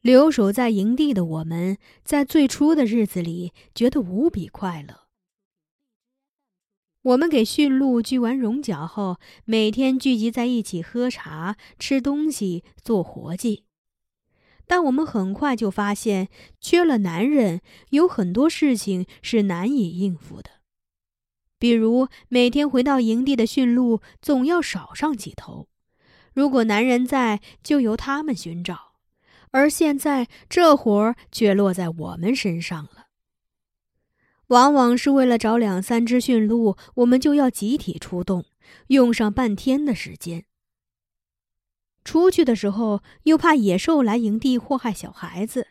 留守在营地的我们，在最初的日子里觉得无比快乐。我们给驯鹿锯完绒角后，每天聚集在一起喝茶、吃东西、做活计。但我们很快就发现，缺了男人，有很多事情是难以应付的。比如，每天回到营地的驯鹿总要少上几头，如果男人在，就由他们寻找。而现在，这活儿却落在我们身上了。往往是为了找两三只驯鹿，我们就要集体出动，用上半天的时间。出去的时候，又怕野兽来营地祸害小孩子，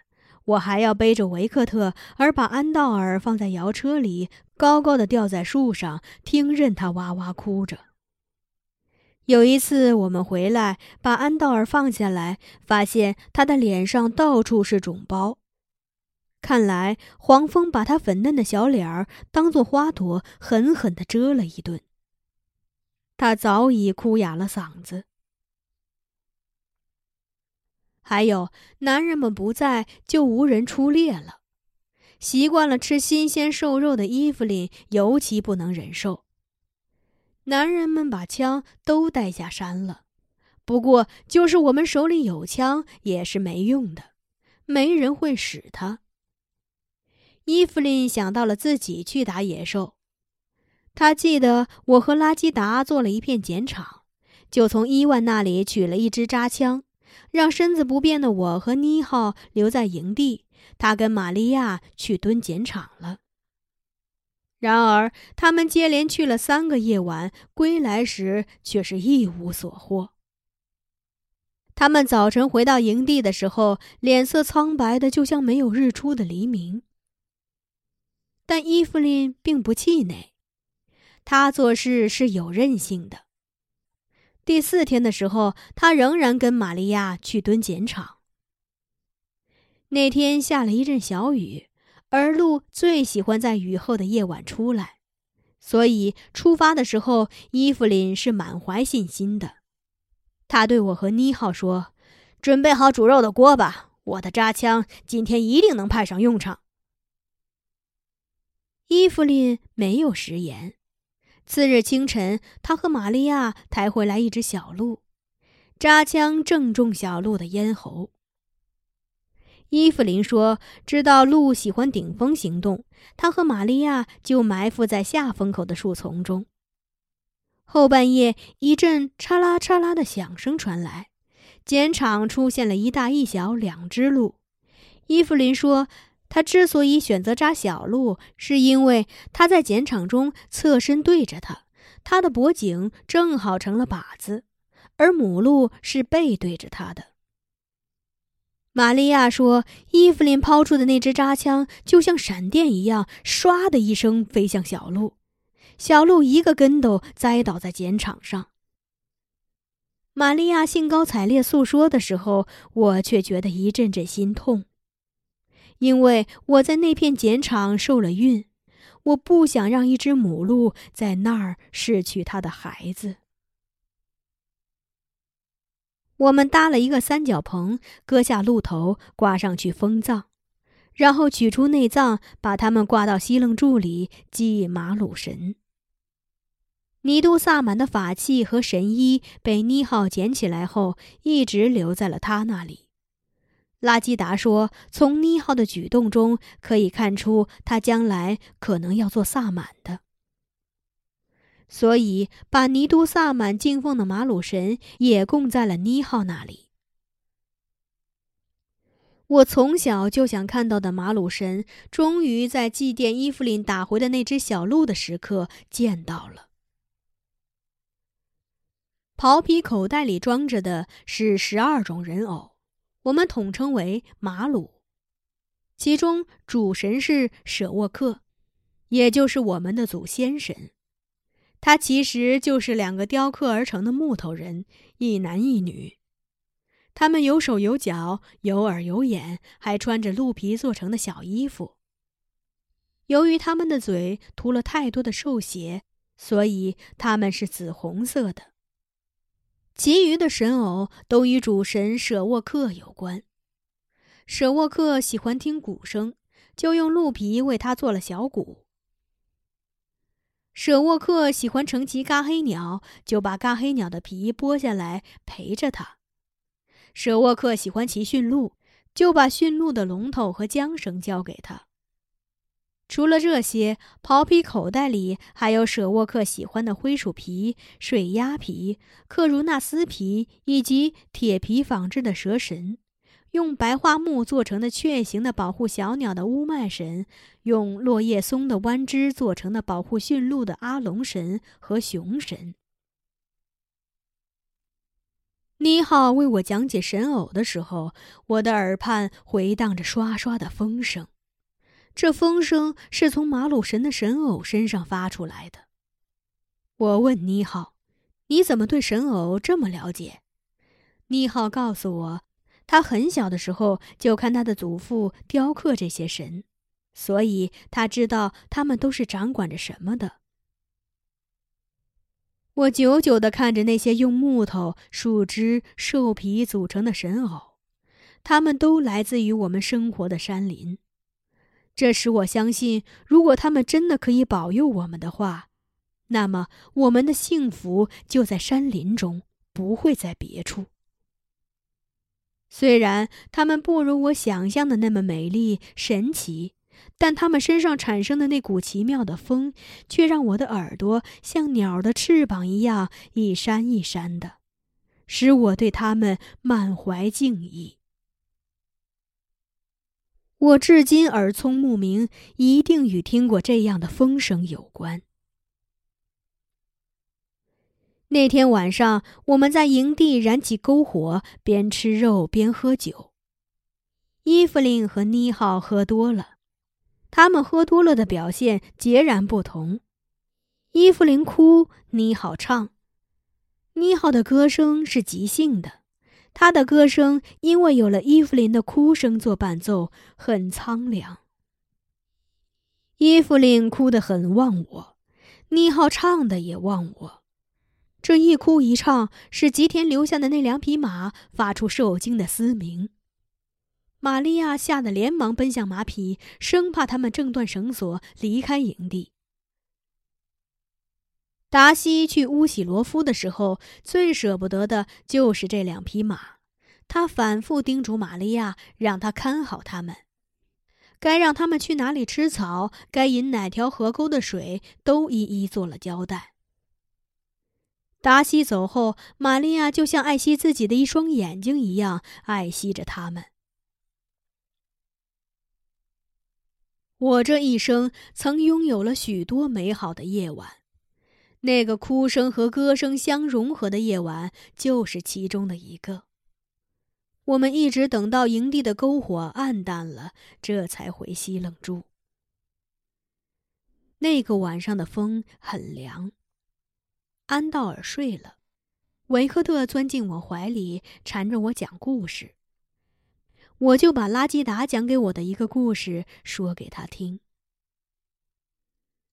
我还要背着维克特，而把安道尔放在摇车里，高高的吊在树上，听任他哇哇哭着。有一次，我们回来把安道尔放下来，发现他的脸上到处是肿包。看来黄蜂把他粉嫩的小脸儿当做花朵，狠狠地蛰了一顿。他早已哭哑了嗓子。还有，男人们不在，就无人出猎了。习惯了吃新鲜瘦肉的伊芙琳尤其不能忍受。男人们把枪都带下山了，不过就是我们手里有枪也是没用的，没人会使它。伊芙琳想到了自己去打野兽，他记得我和拉基达做了一片碱场，就从伊万那里取了一支扎枪，让身子不便的我和妮浩留在营地，他跟玛利亚去蹲碱场了。然而，他们接连去了三个夜晚，归来时却是一无所获。他们早晨回到营地的时候，脸色苍白的，就像没有日出的黎明。但伊芙琳并不气馁，她做事是有韧性的。第四天的时候，她仍然跟玛利亚去蹲碱场。那天下了一阵小雨。而鹿最喜欢在雨后的夜晚出来，所以出发的时候，伊芙琳是满怀信心的。他对我和妮浩说：“准备好煮肉的锅吧，我的扎枪今天一定能派上用场。”伊芙琳没有食言。次日清晨，他和玛利亚抬回来一只小鹿，扎枪正中小鹿的咽喉。伊芙琳说：“知道鹿喜欢顶风行动，他和玛利亚就埋伏在下风口的树丛中。后半夜，一阵嚓啦嚓啦的响声传来，碱场出现了一大一小两只鹿。伊芙琳说，他之所以选择扎小鹿，是因为他在碱场中侧身对着他，他的脖颈正好成了靶子，而母鹿是背对着他的。”玛利亚说：“伊芙琳抛出的那支扎枪就像闪电一样，唰的一声飞向小鹿，小鹿一个跟斗栽倒在碱场上。”玛利亚兴高采烈诉说的时候，我却觉得一阵阵心痛，因为我在那片碱场受了孕，我不想让一只母鹿在那儿失去它的孩子。我们搭了一个三角棚，割下鹿头，挂上去封葬，然后取出内脏，把它们挂到西楞柱里祭马鲁神。尼都萨满的法器和神衣被妮浩捡起来后，一直留在了他那里。拉基达说，从妮浩的举动中可以看出，他将来可能要做萨满的。所以，把尼都萨满敬奉的马鲁神也供在了妮浩那里。我从小就想看到的马鲁神，终于在祭奠伊芙琳打回的那只小鹿的时刻见到了。袍皮口袋里装着的是十二种人偶，我们统称为马鲁。其中主神是舍沃克，也就是我们的祖先神。他其实就是两个雕刻而成的木头人，一男一女。他们有手有脚，有耳有眼，还穿着鹿皮做成的小衣服。由于他们的嘴涂了太多的兽血，所以他们是紫红色的。其余的神偶都与主神舍沃克有关。舍沃克喜欢听鼓声，就用鹿皮为他做了小鼓。舍沃克喜欢乘骑嘎黑鸟，就把嘎黑鸟的皮剥下来陪着他。舍沃克喜欢骑驯鹿，就把驯鹿的龙头和缰绳交给他。除了这些，袍皮口袋里还有舍沃克喜欢的灰鼠皮、水鸭皮、克如纳斯皮以及铁皮仿制的蛇神。用白桦木做成的雀形的保护小鸟的乌麦神，用落叶松的弯枝做成的保护驯鹿的阿龙神和熊神。妮浩为我讲解神偶的时候，我的耳畔回荡着刷刷的风声，这风声是从马鲁神的神偶身上发出来的。我问妮浩：“你怎么对神偶这么了解？”妮浩告诉我。他很小的时候就看他的祖父雕刻这些神，所以他知道他们都是掌管着什么的。我久久地看着那些用木头、树枝、兽皮组成的神偶，他们都来自于我们生活的山林。这使我相信，如果他们真的可以保佑我们的话，那么我们的幸福就在山林中，不会在别处。虽然它们不如我想象的那么美丽神奇，但它们身上产生的那股奇妙的风，却让我的耳朵像鸟的翅膀一样一扇一扇的，使我对它们满怀敬意。我至今耳聪目明，一定与听过这样的风声有关。那天晚上，我们在营地燃起篝火，边吃肉边喝酒。伊芙琳和妮浩喝多了，他们喝多了的表现截然不同。伊芙琳哭，妮浩唱。妮浩的歌声是即兴的，他的歌声因为有了伊芙琳的哭声做伴奏，很苍凉。伊芙琳哭得很忘我，妮浩唱的也忘我。这一哭一唱，使吉田留下的那两匹马发出受惊的嘶鸣。玛利亚吓得连忙奔向马匹，生怕他们挣断绳索离开营地。达西去乌喜罗夫的时候，最舍不得的就是这两匹马。他反复叮嘱玛利亚，让他看好他们，该让他们去哪里吃草，该饮哪条河沟的水，都一一做了交代。达西走后，玛利亚就像爱惜自己的一双眼睛一样爱惜着他们。我这一生曾拥有了许多美好的夜晚，那个哭声和歌声相融合的夜晚就是其中的一个。我们一直等到营地的篝火暗淡了，这才回西冷住。那个晚上的风很凉。安道尔睡了，维克特钻进我怀里，缠着我讲故事。我就把拉基达讲给我的一个故事说给他听。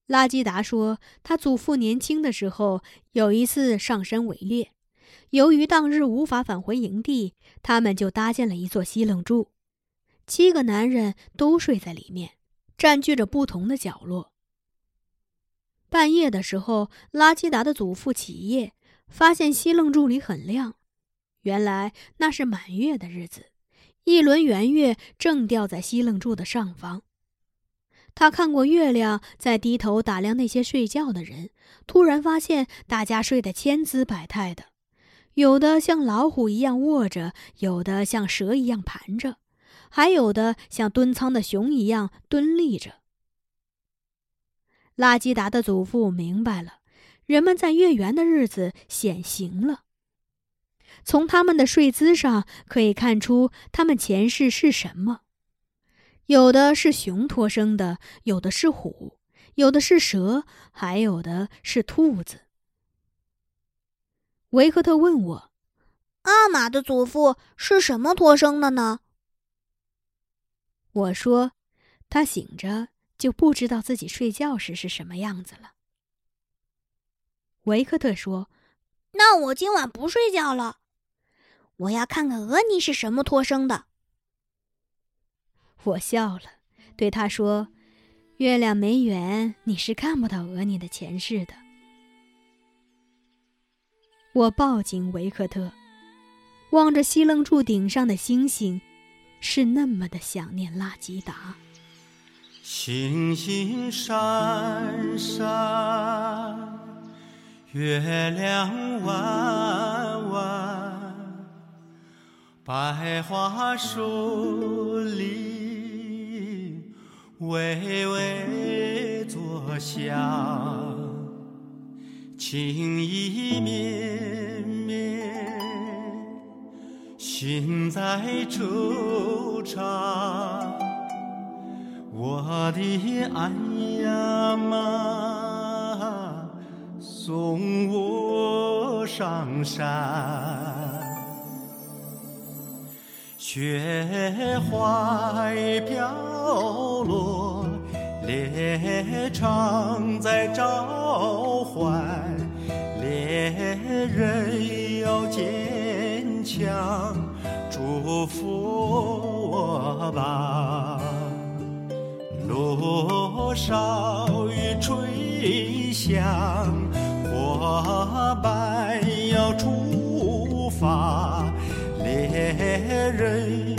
拉基达说，他祖父年轻的时候有一次上山围猎，由于当日无法返回营地，他们就搭建了一座西冷柱，七个男人都睡在里面，占据着不同的角落。半夜的时候，拉基达的祖父起夜，发现西楞柱里很亮。原来那是满月的日子，一轮圆月正吊在西楞柱的上方。他看过月亮，在低头打量那些睡觉的人，突然发现大家睡得千姿百态的，有的像老虎一样卧着，有的像蛇一样盘着，还有的像蹲仓的熊一样蹲立着。拉基达的祖父明白了，人们在月圆的日子显形了。从他们的睡姿上可以看出，他们前世是什么。有的是熊托生的，有的是虎，有的是蛇，还有的是兔子。维克特问我：“阿玛的祖父是什么托生的呢？”我说：“他醒着。”就不知道自己睡觉时是什么样子了。维克特说：“那我今晚不睡觉了，我要看看俄尼是什么托生的。”我笑了，对他说：“月亮没圆，你是看不到额尼的前世的。”我抱紧维克特，望着西楞柱顶上的星星，是那么的想念拉吉达。星星闪闪，月亮弯弯，百花树里微微作响。情意绵绵，心在惆怅。我的爱呀妈，送我上山。雪花飘落。猎场在召唤，猎人要坚强，祝福我吧。多少雨吹响，花瓣要出发，猎人